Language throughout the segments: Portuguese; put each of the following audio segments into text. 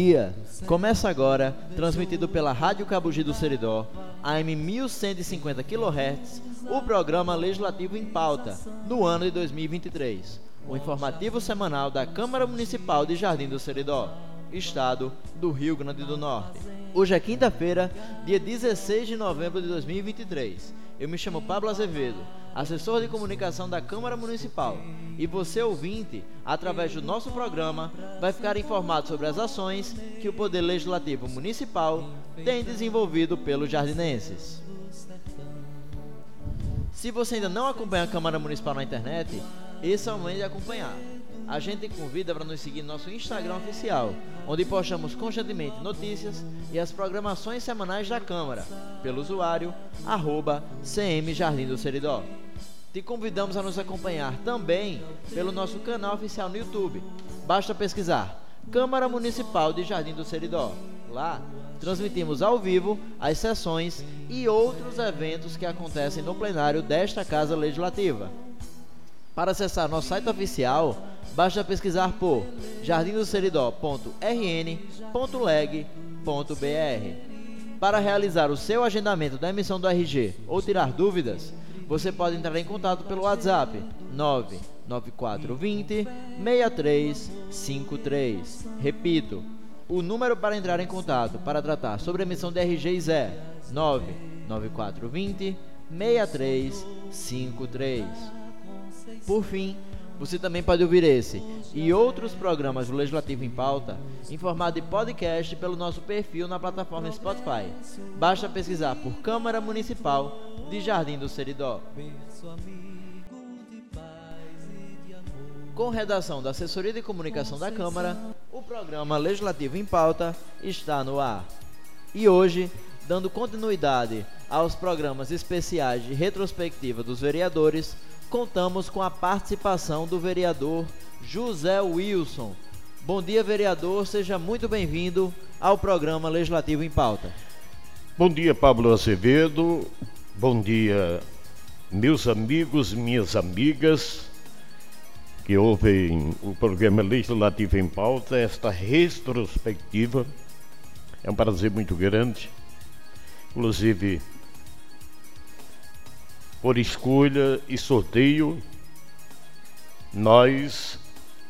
Dia. Começa agora, transmitido pela Rádio Cabugi do Seridó, AM 1150 kHz, o programa Legislativo em Pauta, no ano de 2023. O informativo semanal da Câmara Municipal de Jardim do Seridó, Estado do Rio Grande do Norte. Hoje é quinta-feira, dia 16 de novembro de 2023. Eu me chamo Pablo Azevedo, assessor de comunicação da Câmara Municipal, e você, ouvinte, através do nosso programa, vai ficar informado sobre as ações que o Poder Legislativo Municipal tem desenvolvido pelos jardinenses. Se você ainda não acompanha a Câmara Municipal na internet, esse é o momento de acompanhar a gente convida para nos seguir no nosso Instagram oficial, onde postamos constantemente notícias e as programações semanais da Câmara, pelo usuário arroba CM Jardim do Seridó. Te convidamos a nos acompanhar também pelo nosso canal oficial no YouTube. Basta pesquisar Câmara Municipal de Jardim do Seridó. Lá, transmitimos ao vivo as sessões e outros eventos que acontecem no plenário desta Casa Legislativa. Para acessar nosso site oficial, basta pesquisar por jardimdoseridó.rn.leg.br. Para realizar o seu agendamento da emissão do RG ou tirar dúvidas, você pode entrar em contato pelo WhatsApp 99420 6353. Repito, o número para entrar em contato para tratar sobre a emissão de RGs é 99420 6353. Por fim, você também pode ouvir esse e outros programas do Legislativo em Pauta em formato de podcast pelo nosso perfil na plataforma Spotify. Basta pesquisar por Câmara Municipal de Jardim do Seridó. Com redação da Assessoria de Comunicação da Câmara, o programa Legislativo em Pauta está no ar. E hoje, dando continuidade aos programas especiais de retrospectiva dos vereadores, contamos com a participação do vereador José Wilson. Bom dia, vereador, seja muito bem-vindo ao programa Legislativo em Pauta. Bom dia, Pablo Azevedo. Bom dia, meus amigos, minhas amigas que ouvem o programa Legislativo em Pauta, esta retrospectiva. É um prazer muito grande. Inclusive, por escolha e sorteio, nós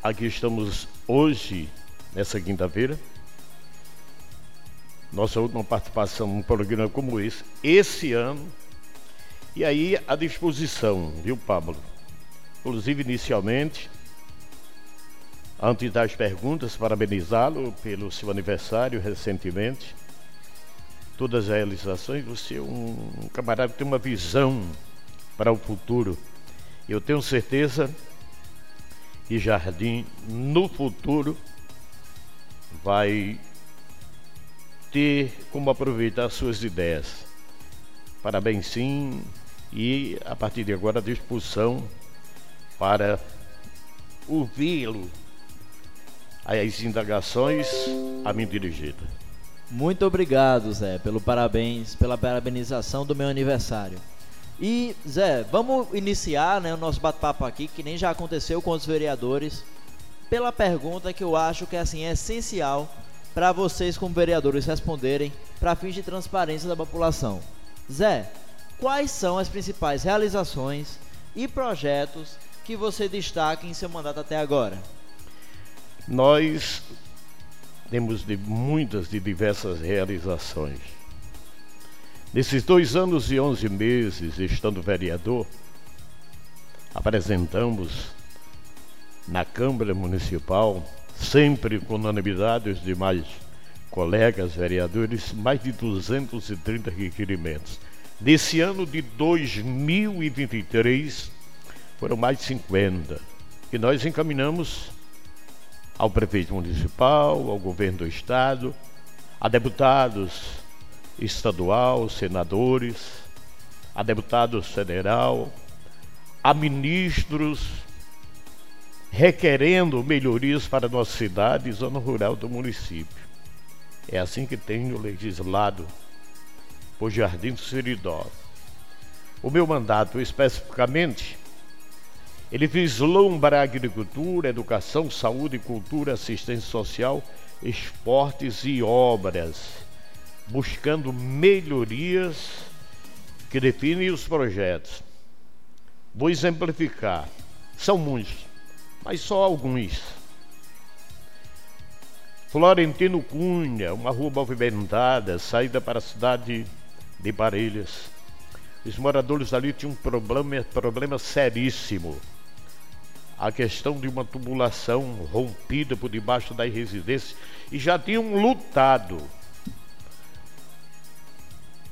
aqui estamos hoje, nessa quinta-feira, nossa última participação num programa como esse, esse ano, e aí à disposição, viu, Pablo? Inclusive, inicialmente, antes das perguntas, parabenizá-lo pelo seu aniversário recentemente, todas as realizações, você é um camarada que tem uma visão para o futuro. Eu tenho certeza que Jardim, no futuro, vai ter como aproveitar suas ideias. Parabéns, sim, e a partir de agora, à disposição para ouvi-lo as indagações a mim dirigida. Muito obrigado, Zé, pelo parabéns, pela parabenização do meu aniversário. E, Zé, vamos iniciar né, o nosso bate-papo aqui, que nem já aconteceu com os vereadores, pela pergunta que eu acho que assim, é essencial para vocês, como vereadores, responderem para fins de transparência da população. Zé, quais são as principais realizações e projetos que você destaca em seu mandato até agora? Nós temos de muitas de diversas realizações. Nesses dois anos e onze meses, estando vereador, apresentamos na Câmara Municipal, sempre com unanimidade os demais colegas vereadores, mais de 230 requerimentos. Nesse ano de 2023, foram mais de 50, que nós encaminhamos ao prefeito municipal, ao governo do estado, a deputados estadual, senadores, a deputados federal, a ministros requerendo melhorias para nossa cidade e zona rural do município. É assim que tenho legislado por Jardim do Seridó. O meu mandato, especificamente, ele vislumbra a agricultura, educação, saúde, cultura, assistência social, esportes e obras, buscando melhorias que definem os projetos. Vou exemplificar. São muitos, mas só alguns. Florentino Cunha, uma rua movimentada, saída para a cidade de Parelhas. Os moradores ali tinham um problema, problema seríssimo a questão de uma tubulação rompida por debaixo das residências e já tinham lutado,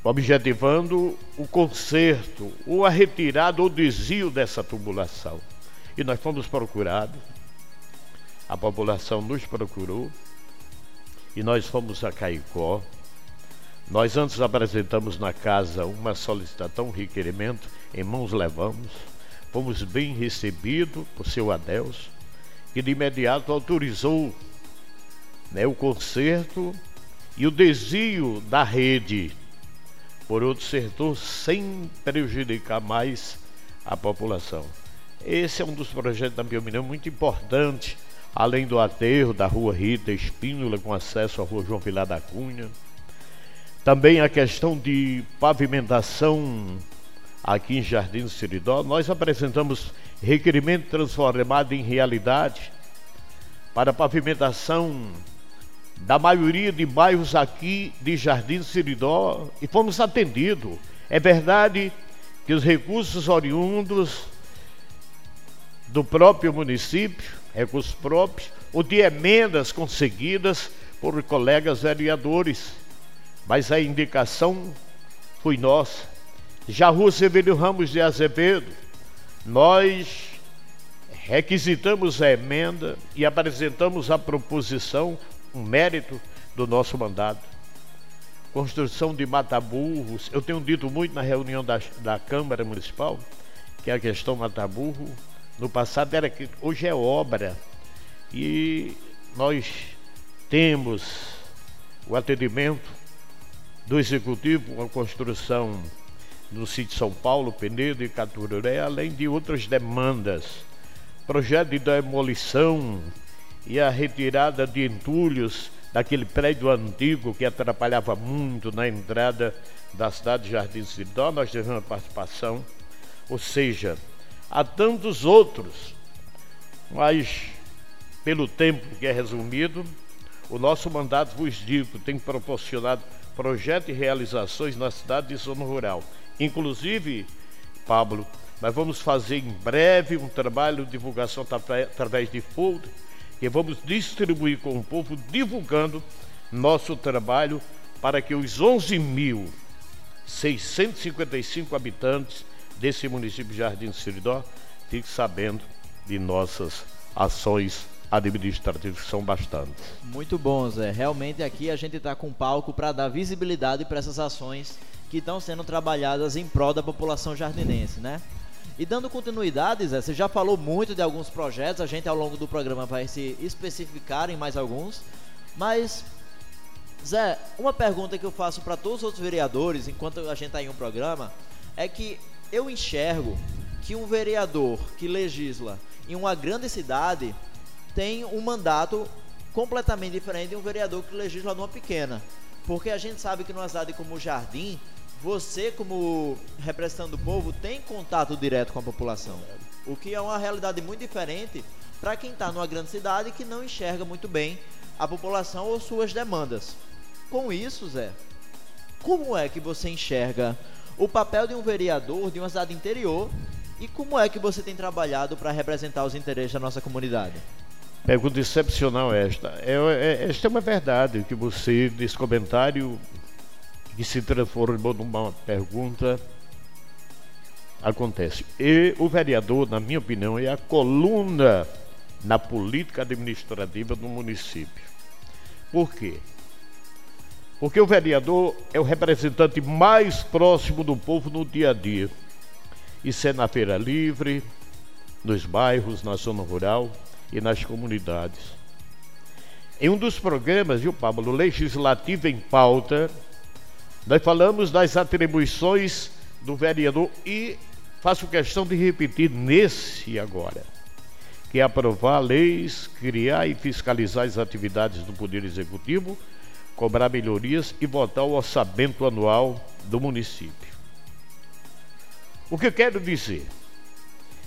objetivando o conserto, ou a retirada ou desvio dessa tubulação. E nós fomos procurados, a população nos procurou, e nós fomos a Caicó. Nós antes apresentamos na casa uma solicitação, um requerimento, em mãos levamos fomos bem recebidos por seu Adelso, que de imediato autorizou né, o conserto e o desvio da rede por outro setor sem prejudicar mais a população. Esse é um dos projetos, na minha muito importante, além do aterro da rua Rita Espínola, com acesso à rua João Vilar da Cunha. Também a questão de pavimentação aqui em Jardim do Siridó, nós apresentamos requerimento transformado em realidade para pavimentação da maioria de bairros aqui de Jardim Siridó e fomos atendidos. É verdade que os recursos oriundos do próprio município, recursos próprios, ou de emendas conseguidas por colegas vereadores, mas a indicação foi nossa já Rua Severino Ramos de Azevedo, nós requisitamos a emenda e apresentamos a proposição, um mérito do nosso mandato. Construção de mataburros, eu tenho dito muito na reunião da, da Câmara Municipal, que a questão mataburro, no passado era que hoje é obra. E nós temos o atendimento do executivo com a construção no sítio São Paulo, Penedo e Catururé, além de outras demandas. Projeto de demolição e a retirada de entulhos daquele prédio antigo que atrapalhava muito na entrada da cidade de Jardim Cidó, nós tivemos participação. Ou seja, há tantos outros, mas pelo tempo que é resumido, o nosso mandato, vos digo, tem proporcionado projetos e realizações na cidade de zona rural. Inclusive, Pablo, nós vamos fazer em breve um trabalho de divulgação através de folder que vamos distribuir com o povo, divulgando nosso trabalho para que os 11.655 habitantes desse município de Jardim Siridó fiquem sabendo de nossas ações administrativas, que são bastantes. Muito bom, Zé. Realmente aqui a gente está com palco para dar visibilidade para essas ações que estão sendo trabalhadas em prol da população jardinense, né? E dando continuidade, Zé, você já falou muito de alguns projetos, a gente ao longo do programa vai se especificar em mais alguns, mas Zé, uma pergunta que eu faço para todos os outros vereadores, enquanto a gente está em um programa, é que eu enxergo que um vereador que legisla em uma grande cidade tem um mandato completamente diferente de um vereador que legisla numa pequena. Porque a gente sabe que numa cidade como o Jardim, você, como representante do povo, tem contato direto com a população. O que é uma realidade muito diferente para quem está numa grande cidade que não enxerga muito bem a população ou suas demandas. Com isso, Zé, como é que você enxerga o papel de um vereador de uma cidade interior e como é que você tem trabalhado para representar os interesses da nossa comunidade? Pergunta excepcional esta. É, é, esta é uma verdade que você, desse comentário, que se transformou numa pergunta acontece. E o vereador, na minha opinião, é a coluna na política administrativa do município. Por quê? Porque o vereador é o representante mais próximo do povo no dia a dia. Isso é na feira livre, nos bairros, na zona rural e nas comunidades. Em um dos programas, viu, Pablo, Legislativo em Pauta, nós falamos das atribuições do vereador e faço questão de repetir nesse agora, que é aprovar leis, criar e fiscalizar as atividades do Poder Executivo, cobrar melhorias e votar o orçamento anual do município. O que eu quero dizer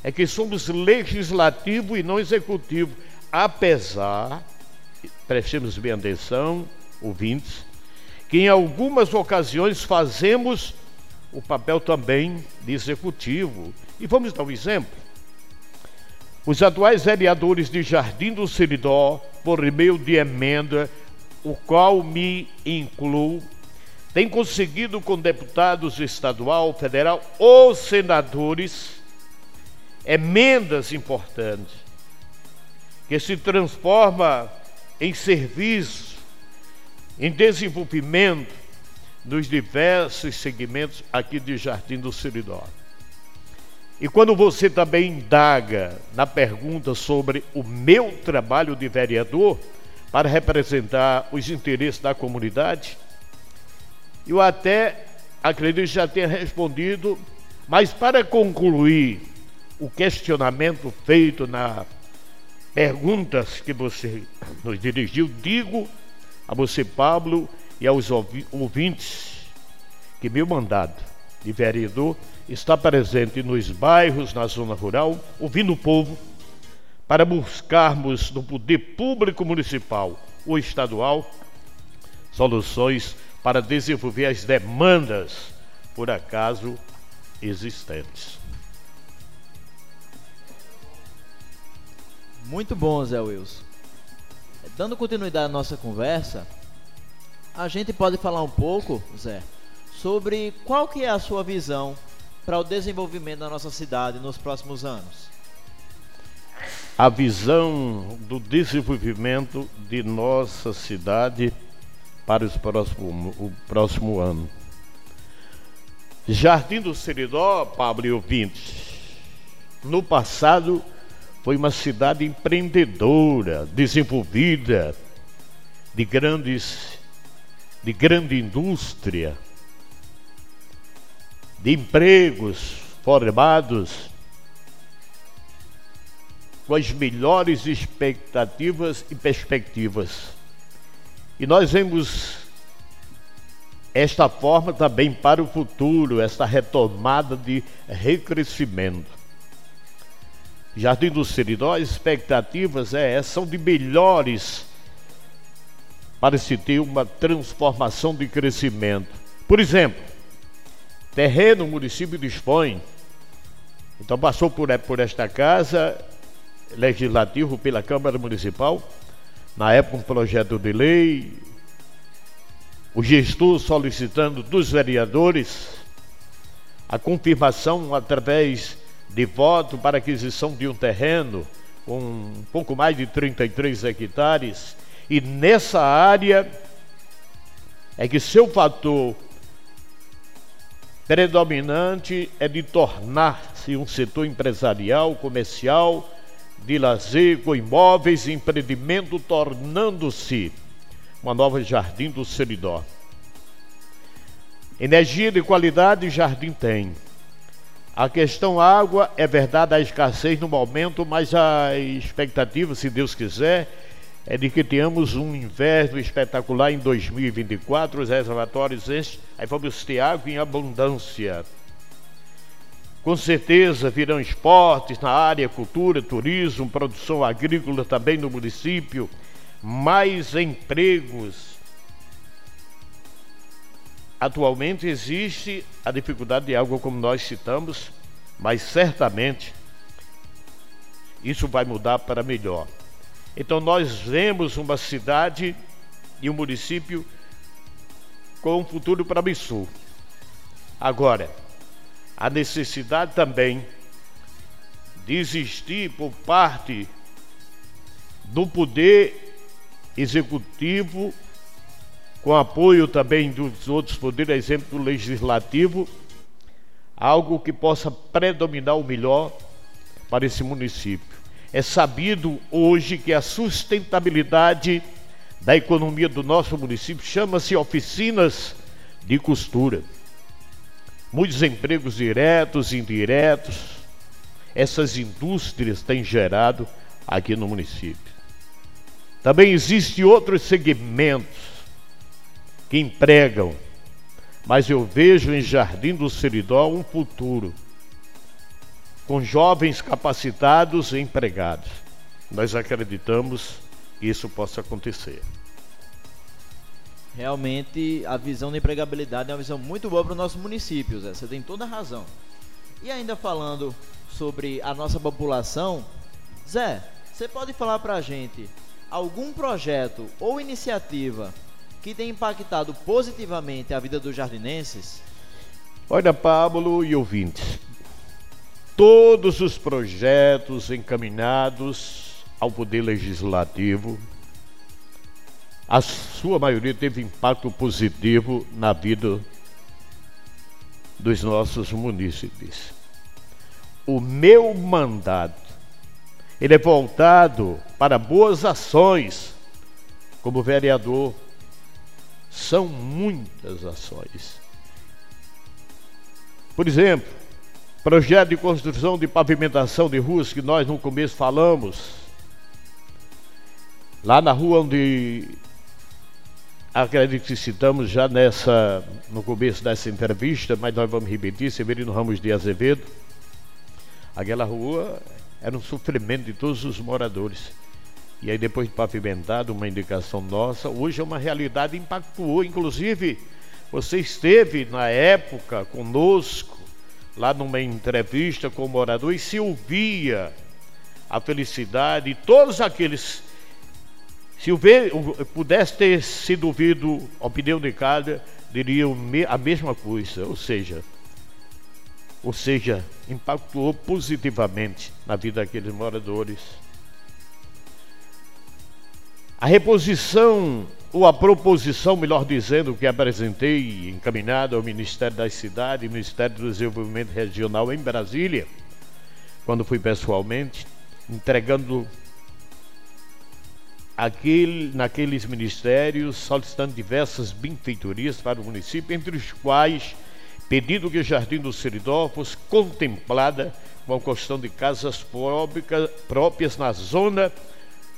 é que somos legislativo e não executivo, apesar, prestemos bem atenção, ouvintes, que em algumas ocasiões fazemos o papel também de executivo. E vamos dar um exemplo. Os atuais vereadores de Jardim do Seridó, por meio de emenda, o qual me incluo, têm conseguido com deputados estadual, federal ou senadores emendas importantes que se transforma em serviço, em desenvolvimento nos diversos segmentos aqui de Jardim do Seridó. E quando você também indaga na pergunta sobre o meu trabalho de vereador para representar os interesses da comunidade, eu até acredito já tenha respondido, mas para concluir o questionamento feito na perguntas que você nos dirigiu, digo a você, Pablo, e aos ouvintes que meu mandato de vereador está presente nos bairros, na zona rural, ouvindo o povo, para buscarmos no poder público municipal ou estadual soluções para desenvolver as demandas, por acaso, existentes. Muito bom, Zé Wilson. Dando continuidade à nossa conversa, a gente pode falar um pouco, Zé, sobre qual que é a sua visão para o desenvolvimento da nossa cidade nos próximos anos? A visão do desenvolvimento de nossa cidade para os próximo, o próximo ano. Jardim do Seridó, Pablo e ouvintes, no passado foi uma cidade empreendedora, desenvolvida, de grandes de grande indústria, de empregos formados com as melhores expectativas e perspectivas. E nós vemos esta forma também para o futuro, esta retomada de recrescimento. Jardim do Seridó, as expectativas é, são de melhores para se ter uma transformação de crescimento. Por exemplo, terreno o município dispõe, então passou por, por esta casa legislativo pela Câmara Municipal, na época um projeto de lei, o gestor solicitando dos vereadores a confirmação através de voto para aquisição de um terreno um pouco mais de 33 hectares e nessa área é que seu fator predominante é de tornar-se um setor empresarial, comercial, de lazer, com imóveis e empreendimento, tornando-se uma nova jardim do Seridó. Energia de qualidade, jardim tem. A questão água, é verdade a escassez no momento, mas a expectativa, se Deus quiser, é de que tenhamos um inverno espetacular em 2024, os reservatórios vamos ter água em abundância. Com certeza virão esportes na área, cultura, turismo, produção agrícola também no município, mais empregos. Atualmente existe a dificuldade de água, como nós citamos, mas certamente isso vai mudar para melhor. Então nós vemos uma cidade e um município com um futuro promissor. Agora, a necessidade também de existir por parte do poder executivo, com apoio também dos outros poderes, exemplo do legislativo, algo que possa predominar o melhor para esse município. É sabido hoje que a sustentabilidade da economia do nosso município chama-se oficinas de costura. Muitos empregos diretos e indiretos, essas indústrias têm gerado aqui no município. Também existem outros segmentos que empregam, mas eu vejo em Jardim do Seridó um futuro com jovens capacitados e empregados. Nós acreditamos que isso possa acontecer. Realmente a visão de empregabilidade é uma visão muito boa para o nosso município, Zé. Você tem toda a razão. E ainda falando sobre a nossa população, Zé, você pode falar para a gente algum projeto ou iniciativa que tem impactado positivamente a vida dos jardinenses? Olha, Pablo e ouvintes, todos os projetos encaminhados ao Poder Legislativo, a sua maioria teve impacto positivo na vida dos nossos munícipes. O meu mandato ele é voltado para boas ações. Como vereador, são muitas ações. Por exemplo, projeto de construção de pavimentação de ruas que nós no começo falamos. Lá na rua onde acredito que citamos já nessa no começo dessa entrevista, mas nós vamos repetir, Severino Ramos de Azevedo. Aquela rua era um sofrimento de todos os moradores. E aí, depois de pavimentado, uma indicação nossa, hoje é uma realidade, impactuou. Inclusive, você esteve na época conosco, lá numa entrevista com o morador, e se ouvia a felicidade de todos aqueles. Se pudesse ter sido ouvido a opinião de cada, diriam a mesma coisa, ou seja, ou seja, impactou positivamente na vida daqueles moradores. A reposição, ou a proposição, melhor dizendo, que apresentei, encaminhada ao Ministério das Cidades e Ministério do Desenvolvimento Regional em Brasília, quando fui pessoalmente, entregando aquele, naqueles ministérios, solicitando diversas benfeitorias para o município, entre os quais pedindo que o Jardim do Seridó fosse contemplada com a construção de casas próprias na zona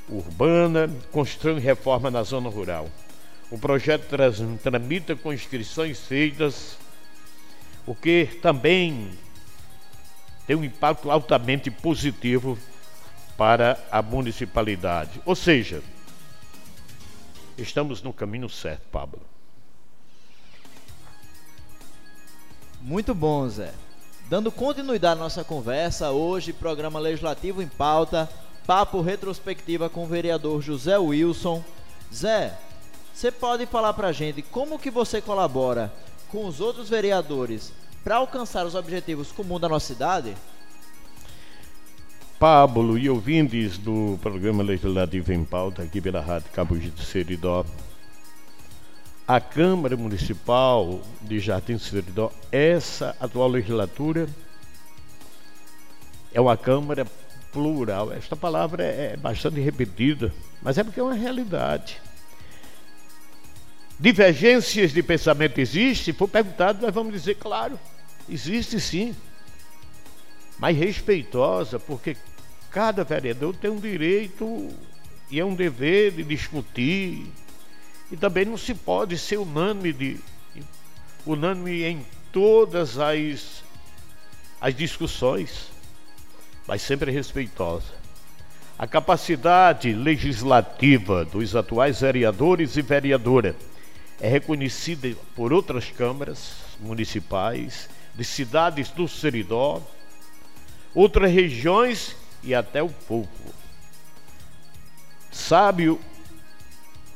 urbana, construindo reforma na zona rural. O projeto tramita com inscrições feitas, o que também tem um impacto altamente positivo para a municipalidade. Ou seja, estamos no caminho certo, Pablo. Muito bom, Zé. Dando continuidade à nossa conversa, hoje, programa legislativo em pauta, papo retrospectiva com o vereador José Wilson. Zé, você pode falar pra gente como que você colabora com os outros vereadores para alcançar os objetivos comuns da nossa cidade? Pablo e ouvintes do programa legislativo em pauta aqui pela Rádio Cabo de Seridó, a Câmara Municipal de Jardim do Seridó, essa atual legislatura é uma Câmara plural. Esta palavra é bastante repetida, mas é porque é uma realidade. Divergências de pensamento existem? Se for perguntado, nós vamos dizer, claro, existe sim. Mas respeitosa, porque cada vereador tem um direito e é um dever de discutir, e também não se pode ser unânime, de, unânime em todas as, as discussões, mas sempre respeitosa. A capacidade legislativa dos atuais vereadores e vereadora é reconhecida por outras câmaras municipais, de cidades do Seridó, outras regiões e até o povo. Sabe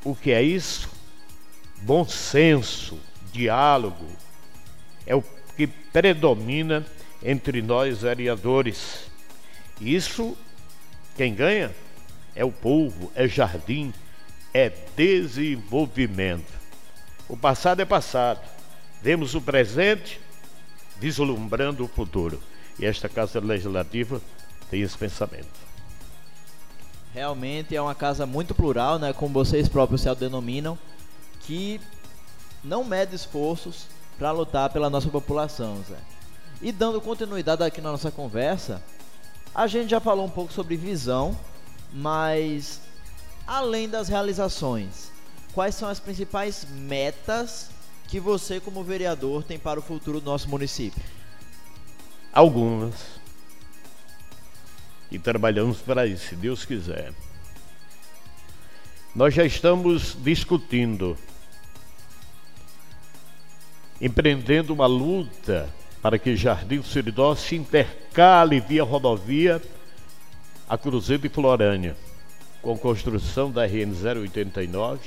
o que é isso? Bom senso, diálogo, é o que predomina entre nós vereadores. Isso, quem ganha é o povo, é jardim, é desenvolvimento. O passado é passado. Vemos o presente vislumbrando o futuro. E esta Casa Legislativa tem esse pensamento. Realmente é uma casa muito plural, né, como vocês próprios se denominam, que não mede esforços para lutar pela nossa população, Zé. E dando continuidade aqui na nossa conversa, a gente já falou um pouco sobre visão, mas além das realizações, quais são as principais metas que você, como vereador, tem para o futuro do nosso município? Algumas. E trabalhamos para isso, se Deus quiser. Nós já estamos discutindo, empreendendo uma luta para que Jardim Seridó se intercale via rodovia a Cruzeiro de Florânia, com construção da RN 089,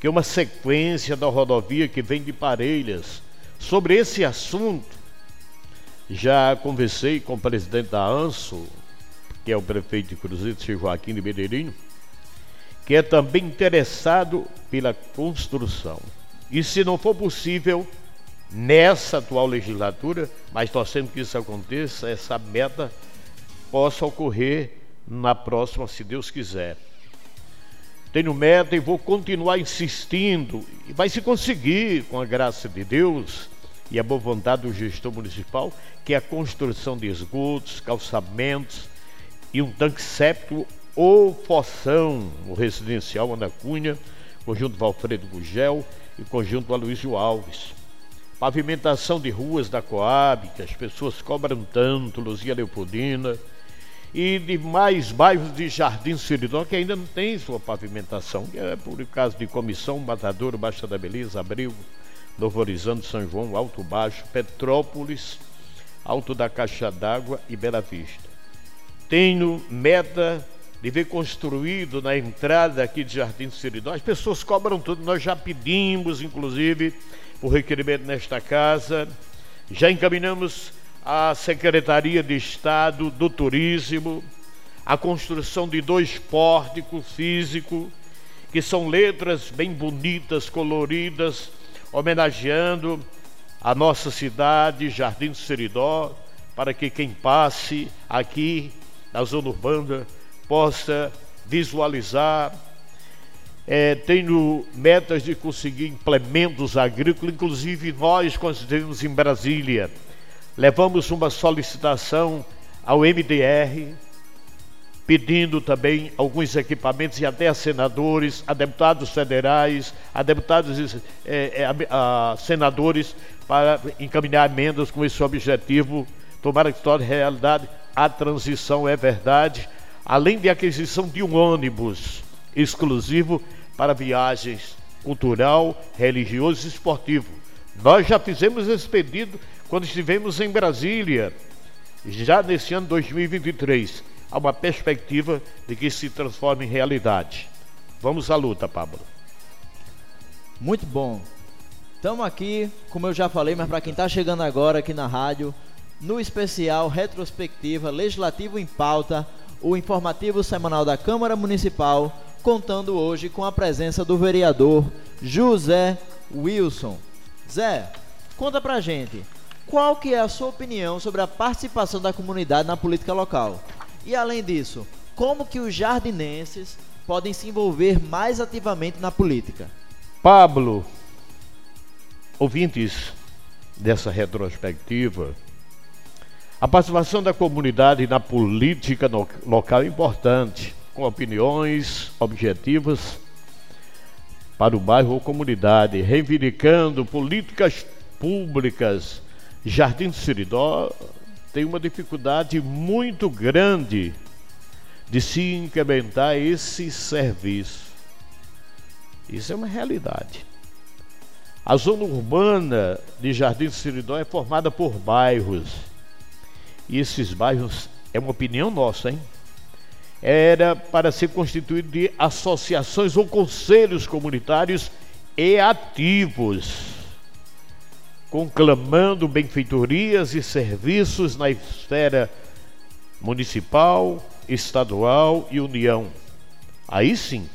que é uma sequência da rodovia que vem de Parelhas. Sobre esse assunto, já conversei com o presidente da ANSO, que é o prefeito de Cruzeiro, Sr. Joaquim de Medeirinho, que é também interessado pela construção. E se não for possível, nessa atual legislatura, mas torcendo que isso aconteça, essa meta possa ocorrer na próxima, se Deus quiser. Tenho meta e vou continuar insistindo, e vai se conseguir, com a graça de Deus e a boa vontade do gestor municipal, que é a construção de esgotos, calçamentos e um tanque séptico ou fossão, o residencial Ana Cunha, conjunto Valfredo Gugel e conjunto Aloysio Alves. Pavimentação de ruas da Coab, que as pessoas cobram tanto, Luzia Leopoldina, e de mais bairros de Jardim Seridó que ainda não tem sua pavimentação, é por caso de Comissão, Matadouro, Baixa da Beleza, Abril, Novo Horizonte, São João, Alto Baixo, Petrópolis, Alto da Caixa d'Água e Bela Vista. Tenho meta de ver construído na entrada aqui de Jardim Seridó. As pessoas cobram tudo, nós já pedimos, inclusive, o requerimento nesta casa, já encaminhamos a Secretaria de Estado do Turismo, a construção de dois pórticos físicos, que são letras bem bonitas, coloridas, homenageando a nossa cidade, Jardim do Seridó, para que quem passe aqui na zona urbana possa visualizar. É, tenho metas de conseguir implementos agrícolas, inclusive nós, estivemos em Brasília, levamos uma solicitação ao MDR, pedindo também alguns equipamentos e até a senadores, a deputados federais, a deputados é, é, a, a senadores para encaminhar emendas com esse objetivo. Tomara que torne realidade. A transição é verdade, além de aquisição de um ônibus exclusivo para viagens cultural, religioso e esportivo. Nós já fizemos esse pedido quando estivemos em Brasília, já nesse ano 2023, há uma perspectiva de que se transforme em realidade. Vamos à luta, Pablo. Muito bom. Estamos aqui, como eu já falei, mas para quem está chegando agora aqui na rádio, no especial Retrospectiva Legislativo em Pauta, o informativo semanal da Câmara Municipal, contando hoje com a presença do vereador José Wilson. Zé, conta pra gente, qual que é a sua opinião sobre a participação da comunidade na política local? E além disso, como que os jardinenses podem se envolver mais ativamente na política? Pablo, ouvintes dessa retrospectiva, a participação da comunidade na política local é importante, com opiniões objetivas para o bairro ou comunidade, reivindicando políticas públicas Jardim do Siridó tem uma dificuldade muito grande de se incrementar esse serviço. Isso é uma realidade. A zona urbana de Jardim do Siridó é formada por bairros. E esses bairros, é uma opinião nossa, hein? Era para ser constituído de associações ou conselhos comunitários e ativos conclamando benfeitorias e serviços na esfera municipal, estadual e União. Aí sim.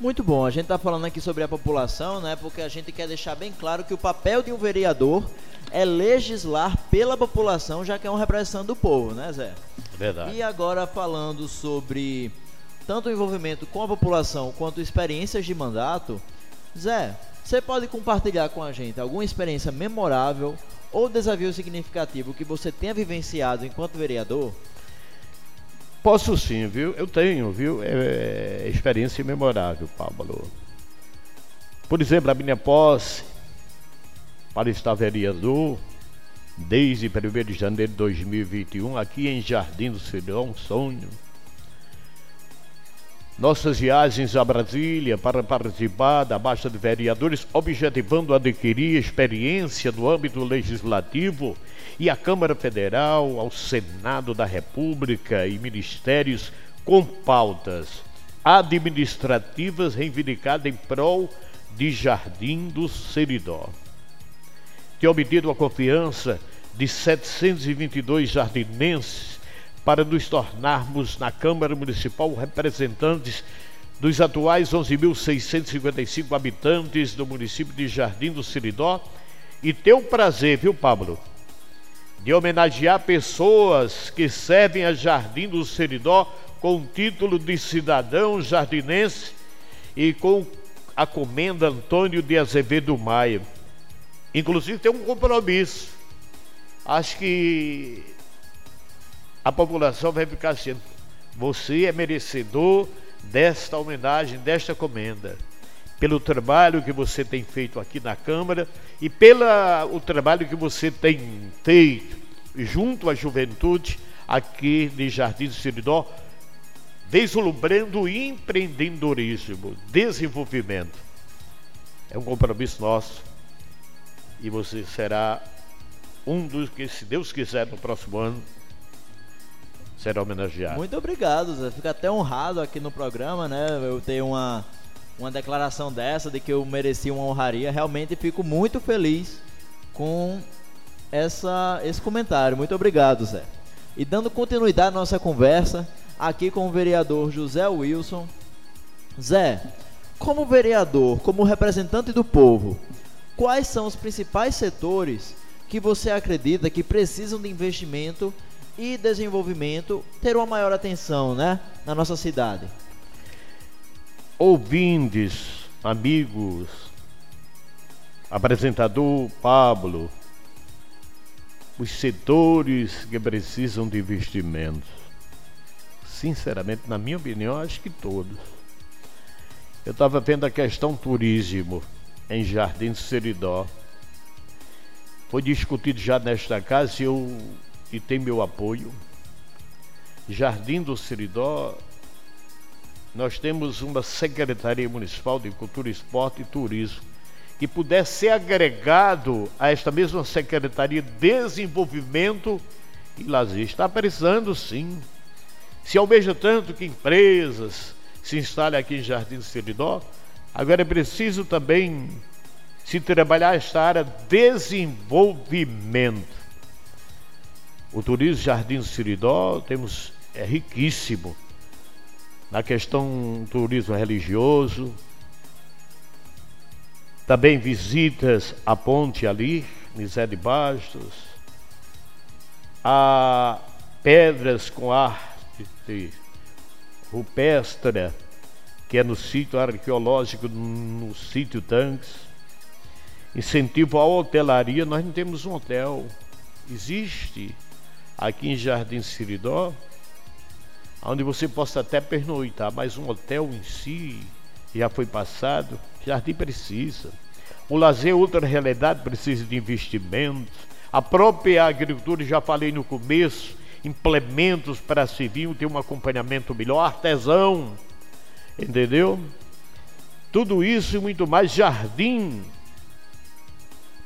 Muito bom, a gente está falando aqui sobre a população, né? Porque a gente quer deixar bem claro que o papel de um vereador é legislar pela população, já que é um representante do povo, né, Zé? Verdade. E agora falando sobre tanto o envolvimento com a população quanto experiências de mandato, Zé, você pode compartilhar com a gente alguma experiência memorável ou desafio significativo que você tenha vivenciado enquanto vereador? Posso sim, viu? Eu tenho, viu? É, é experiência memorável, Pablo. Por exemplo, a minha posse para estar vereador desde 1 de janeiro de 2021 aqui em Jardim do Cidadão, um sonho nossas viagens a Brasília para participar da Baixa de Vereadores, objetivando adquirir experiência no âmbito legislativo e a Câmara Federal, ao Senado da República e ministérios com pautas administrativas reivindicadas em prol de Jardim do Seridó. Ter obtido a confiança de 722 jardinenses para nos tornarmos na Câmara Municipal representantes dos atuais 11.655 habitantes do município de Jardim do Siridó e ter o prazer, viu, Pablo, de homenagear pessoas que servem a Jardim do Seridó com o título de cidadão jardinense e com a comenda Antônio de Azevedo Maia. Inclusive tem um compromisso. Acho que a população vai ficar assim: você é merecedor desta homenagem, desta comenda, pelo trabalho que você tem feito aqui na Câmara e pelo o trabalho que você tem feito junto à juventude aqui de Jardim do Seridó, deslumbrando empreendedorismo, desenvolvimento. É um compromisso nosso e você será um dos que, se Deus quiser, no próximo ano, será homenageado. Muito obrigado, Zé. Fico até honrado aqui no programa, né? Eu ter uma, uma declaração dessa de que eu mereci uma honraria. Realmente fico muito feliz com essa, esse comentário. Muito obrigado, Zé. E dando continuidade à nossa conversa, aqui com o vereador José Wilson. Zé, como vereador, como representante do povo, quais são os principais setores que você acredita que precisam de investimento e desenvolvimento ter uma maior atenção, né, na nossa cidade. Ouvintes, amigos, apresentador Pablo, os setores que precisam de investimentos. Sinceramente, na minha opinião, acho que todos. Eu estava vendo a questão turismo em Jardim Seridó. Foi discutido já nesta casa e eu e tem meu apoio. Jardim do Seridó, nós temos uma Secretaria Municipal de Cultura, Esporte e Turismo que pudesse ser agregado a esta mesma Secretaria de Desenvolvimento e Lazer. Está precisando sim. Se almeja tanto que empresas se instalem aqui em Jardim do Seridó, agora é preciso também se trabalhar esta área desenvolvimento. O turismo Jardim Siridó temos, é riquíssimo na questão turismo religioso, também visitas à ponte ali, Nizé de Bastos, a pedras com arte rupestre, que é no sítio arqueológico, no sítio Tanques. Incentivo à hotelaria, nós não temos um hotel. Existe aqui em Jardim Siridó, onde você possa até pernoitar, mas um hotel em si já foi passado. Jardim precisa. O lazer outra realidade precisa de investimentos. A própria agricultura, já falei no começo, implementos para civil, ter um acompanhamento melhor, artesão, entendeu? Tudo isso e muito mais. Jardim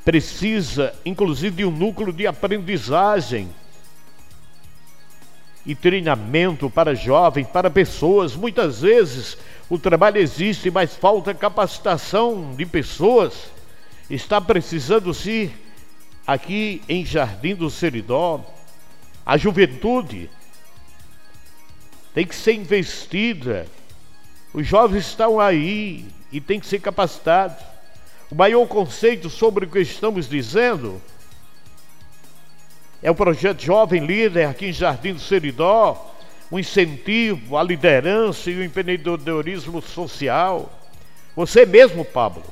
precisa, inclusive, de um núcleo de aprendizagem e treinamento para jovens, para pessoas. Muitas vezes o trabalho existe, mas falta capacitação de pessoas. Está precisando se aqui em Jardim do Seridó a juventude tem que ser investida. Os jovens estão aí e tem que ser capacitados. O maior conceito sobre o que estamos dizendo é o projeto Jovem Líder aqui em Jardim do Seridó, um incentivo à liderança e o empreendedorismo social. Você mesmo, Pablo,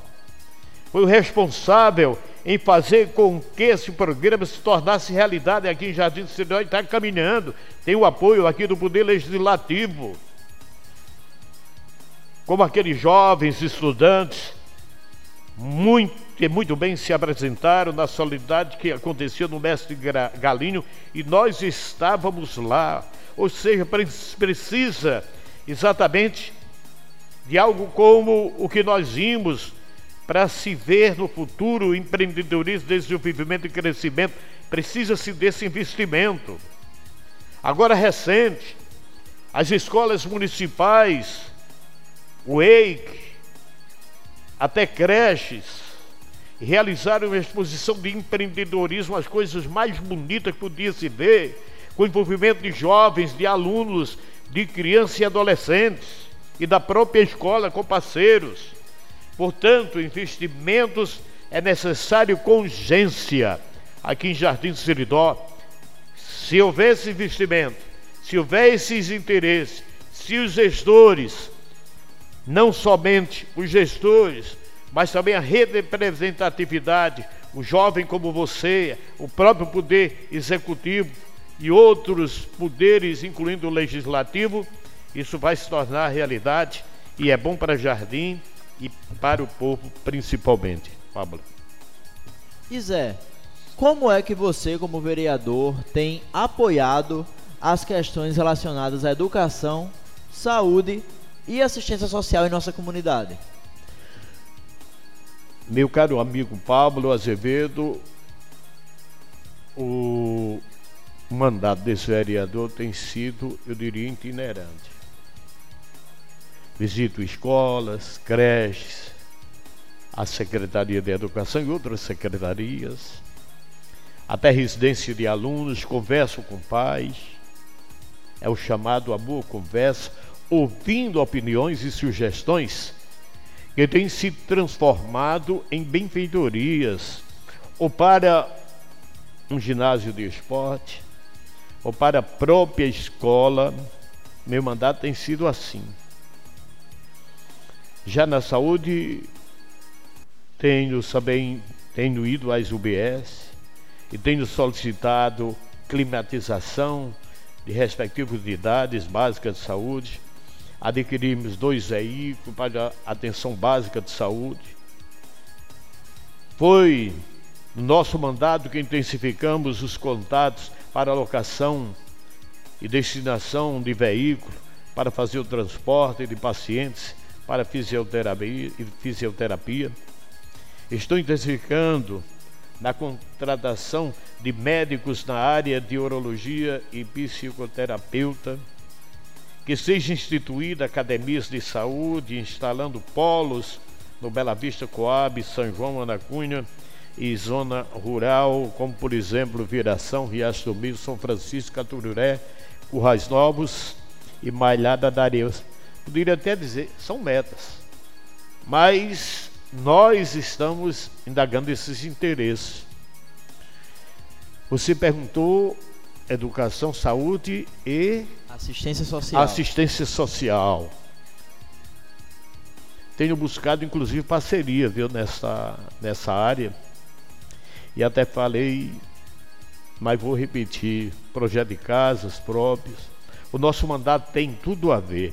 foi o responsável em fazer com que esse programa se tornasse realidade aqui em Jardim do Seridó e está caminhando. Tem o apoio aqui do Poder Legislativo. Como aqueles jovens estudantes, muito muito bem se apresentaram na solidariedade que acontecia no Mestre Galinho e nós estávamos lá. Ou seja, precisa exatamente de algo como o que nós vimos para se ver no futuro empreendedorismo, desenvolvimento e crescimento, precisa-se desse investimento. Agora recente, as escolas municipais, EIC, até creches, realizaram uma exposição de empreendedorismo, as coisas mais bonitas que podia se ver, com envolvimento de jovens, de alunos, de crianças e adolescentes, e da própria escola com parceiros Portanto, investimentos é necessário com urgência aqui em Jardim Seridó. Se houver esse investimento, se houver esses interesses, se os gestores, não somente os gestores, mas também a representatividade, o jovem como você, o próprio poder executivo e outros poderes, incluindo o legislativo, isso vai se tornar realidade e é bom para Jardim e para o povo principalmente. Pablo. Zé, como é que você, como vereador, tem apoiado as questões relacionadas à educação, saúde e assistência social em nossa comunidade? Meu caro amigo Pablo Azevedo, o mandato desse vereador tem sido, eu diria, itinerante. Visito escolas, creches, a Secretaria de Educação e outras secretarias, até residência de alunos, converso com pais, é o chamado a boa conversa, ouvindo opiniões e sugestões que têm se transformado em benfeitorias, ou para um ginásio de esporte, ou para a própria escola. Meu mandato tem sido assim. Já na saúde, tenho também tenho ido às UBS e tenho solicitado climatização de respectivas unidades básicas de saúde. Adquirimos dois veículos para atenção básica de saúde. Foi no nosso mandato que intensificamos os contatos para alocação e destinação de veículos para fazer o transporte de pacientes para fisioterapia, fisioterapia. Estou intensificando na contratação de médicos na área de urologia e psicoterapeuta, que seja instituída academias de saúde, instalando polos no Bela Vista Coab, São João Anacunha e zona rural, como por exemplo Viração, Riacho do Milho, São Francisco, Catururé, Currais Novos e Malhada da poderia até dizer, são metas. Mas nós estamos indagando esses interesses. Você perguntou educação, saúde e assistência social. Assistência social. Tenho buscado inclusive parceria, viu, nessa nessa área. E até falei, mas vou repetir, projeto de casas próprios. O nosso mandato tem tudo a ver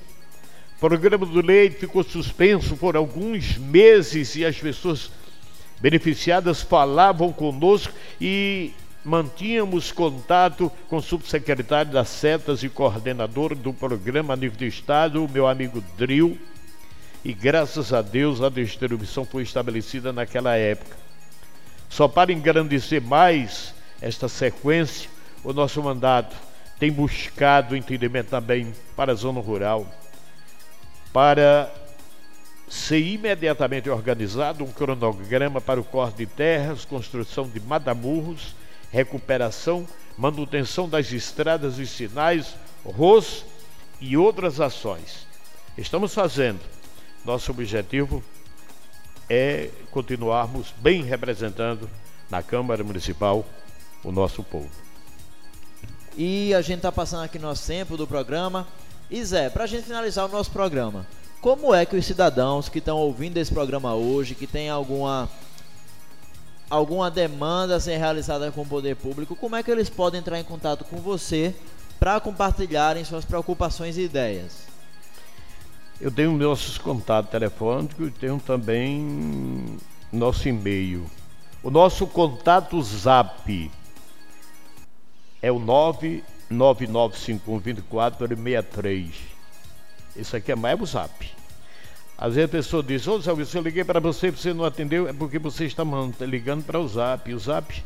o programa do leite ficou suspenso por alguns meses e as pessoas beneficiadas falavam conosco e mantínhamos contato com o subsecretário das setas e coordenador do programa a nível do estado, o meu amigo Dril, e graças a Deus a distribuição foi estabelecida naquela época. Só para engrandecer mais esta sequência, o nosso mandato tem buscado entendimento também para a zona rural para ser imediatamente organizado um cronograma para o corte de terras, construção de madamurros, recuperação, manutenção das estradas e sinais, ROS e outras ações. Estamos fazendo. Nosso objetivo é continuarmos bem representando na Câmara Municipal o nosso povo. E a gente está passando aqui nosso tempo do programa. E Zé, para a gente finalizar o nosso programa, como é que os cidadãos que estão ouvindo esse programa hoje, que tem alguma alguma demanda a ser realizada com o poder público, como é que eles podem entrar em contato com você para compartilharem suas preocupações e ideias? Eu tenho nossos contatos telefônicos e tenho também nosso e-mail. O nosso contato zap é o 999512463. Isso aqui é mais o zap. Às vezes a pessoa diz, ô Zé se eu liguei para você e você não atendeu, é porque você está ligando para o Zap. O Zap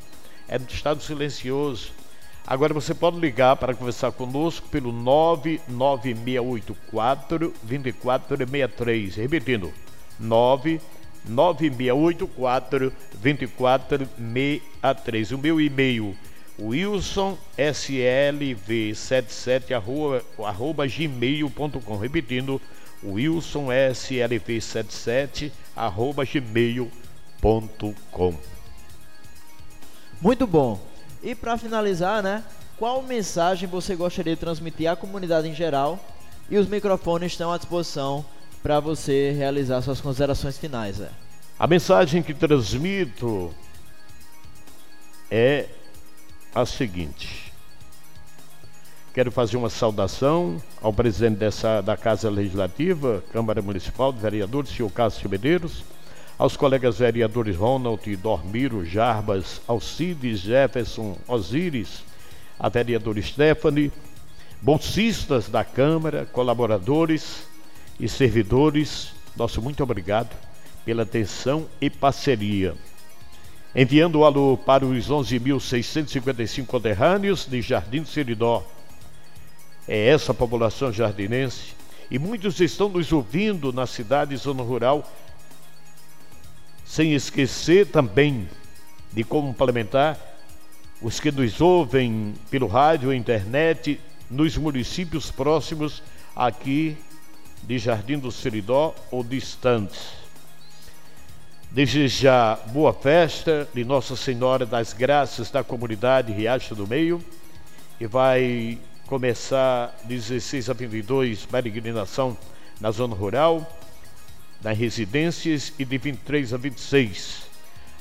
é do estado silencioso. Agora você pode ligar para conversar conosco pelo 99684 2463. Repetindo, 99684 2463. O meu e-mail, wilsonslv77 arroba, arroba gmail.com. Repetindo, wilsonslv77@gmail.com. Muito bom. E para finalizar, né? Qual mensagem você gostaria de transmitir à comunidade em geral? E os microfones estão à disposição para você realizar suas considerações finais. é? A mensagem que transmito é a seguinte: Quero fazer uma saudação ao presidente dessa, da Casa Legislativa, Câmara Municipal de Vereadores, senhor Cássio Medeiros, aos colegas vereadores Ronald, Dormiro, Jarbas, Alcides, Jefferson, Osíris, a vereadora Stephanie, bolsistas da Câmara, colaboradores e servidores, nosso muito obrigado pela atenção e parceria. Enviando o alô para os 11.655 conterrâneos de Jardim Seridó. É essa população jardinense. E muitos estão nos ouvindo na cidade e zona rural sem esquecer também de complementar os que nos ouvem pelo rádio internet nos municípios próximos aqui de Jardim do Seridó ou distantes. Desejar boa festa de Nossa Senhora das Graças da comunidade Riacho do Meio e vai começar 16 a 22 peregrinação na zona rural nas residências e de 23 a 26.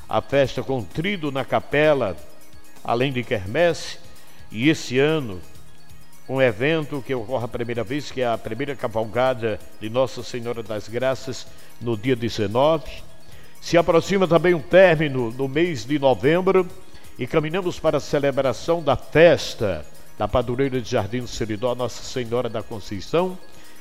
A festa com trido na capela, além de quermesse, e esse ano um evento que ocorre a primeira vez, que é a primeira cavalgada de Nossa Senhora das Graças no dia 19. Se aproxima também um término no mês de novembro e caminhamos para a celebração da festa da padroeira de Jardim do Seridó, Nossa Senhora da Conceição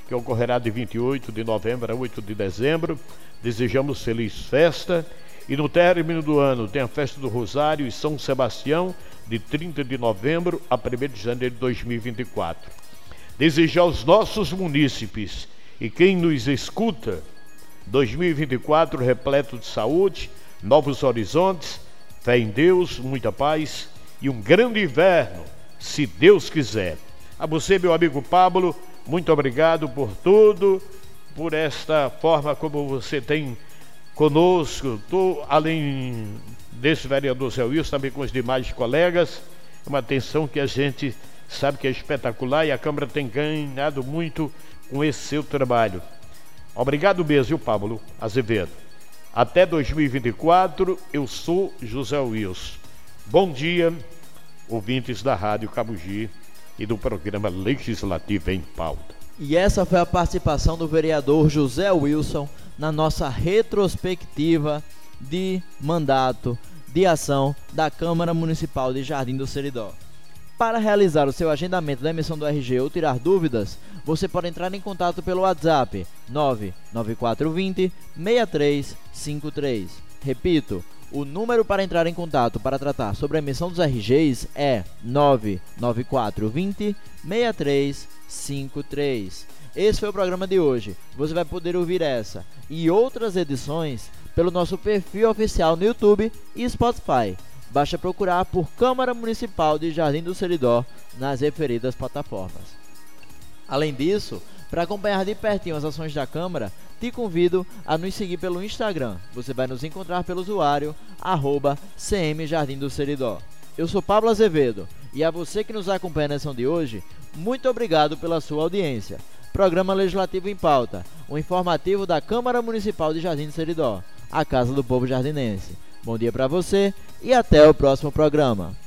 que ocorrerá de 28 de novembro a 8 de dezembro. Desejamos feliz festa. E no término do ano tem a festa do Rosário e São Sebastião, de 30 de novembro a 1 de janeiro de 2024. Desejar aos nossos munícipes e quem nos escuta 2024 repleto de saúde, novos horizontes, fé em Deus, muita paz e um grande inverno, se Deus quiser. A você, meu amigo Pablo, muito obrigado por tudo, por esta forma como você tem conosco, tô, além desse vereador Zé Wilson, também com os demais colegas, uma atenção que a gente sabe que é espetacular e a Câmara tem ganhado muito com esse seu trabalho. Obrigado mesmo, viu, Pablo Azevedo. Até 2024, eu sou José Wilson. Bom dia, ouvintes da Rádio Cabugi e do programa Legislativo em Pauta. E essa foi a participação do vereador José Wilson na nossa retrospectiva de mandato de ação da Câmara Municipal de Jardim do Seridó. Para realizar o seu agendamento da emissão do RG ou tirar dúvidas, você pode entrar em contato pelo WhatsApp 99420 6353. Repito, o número para entrar em contato para tratar sobre a emissão dos RGs é 99420 6353. Esse foi o programa de hoje. Você vai poder ouvir essa e outras edições pelo nosso perfil oficial no YouTube e Spotify. Basta procurar por Câmara Municipal de Jardim do Seridó nas referidas plataformas. Além disso, para acompanhar de pertinho as ações da Câmara, te convido a nos seguir pelo Instagram. Você vai nos encontrar pelo usuário arroba do Seridó. Eu sou Pablo Azevedo e a você que nos acompanha na edição de hoje, muito obrigado pela sua audiência. Programa Legislativo em Pauta, o informativo da Câmara Municipal de Jardim do Seridó, a Casa do Povo Jardinense. Bom dia para você e até o próximo programa.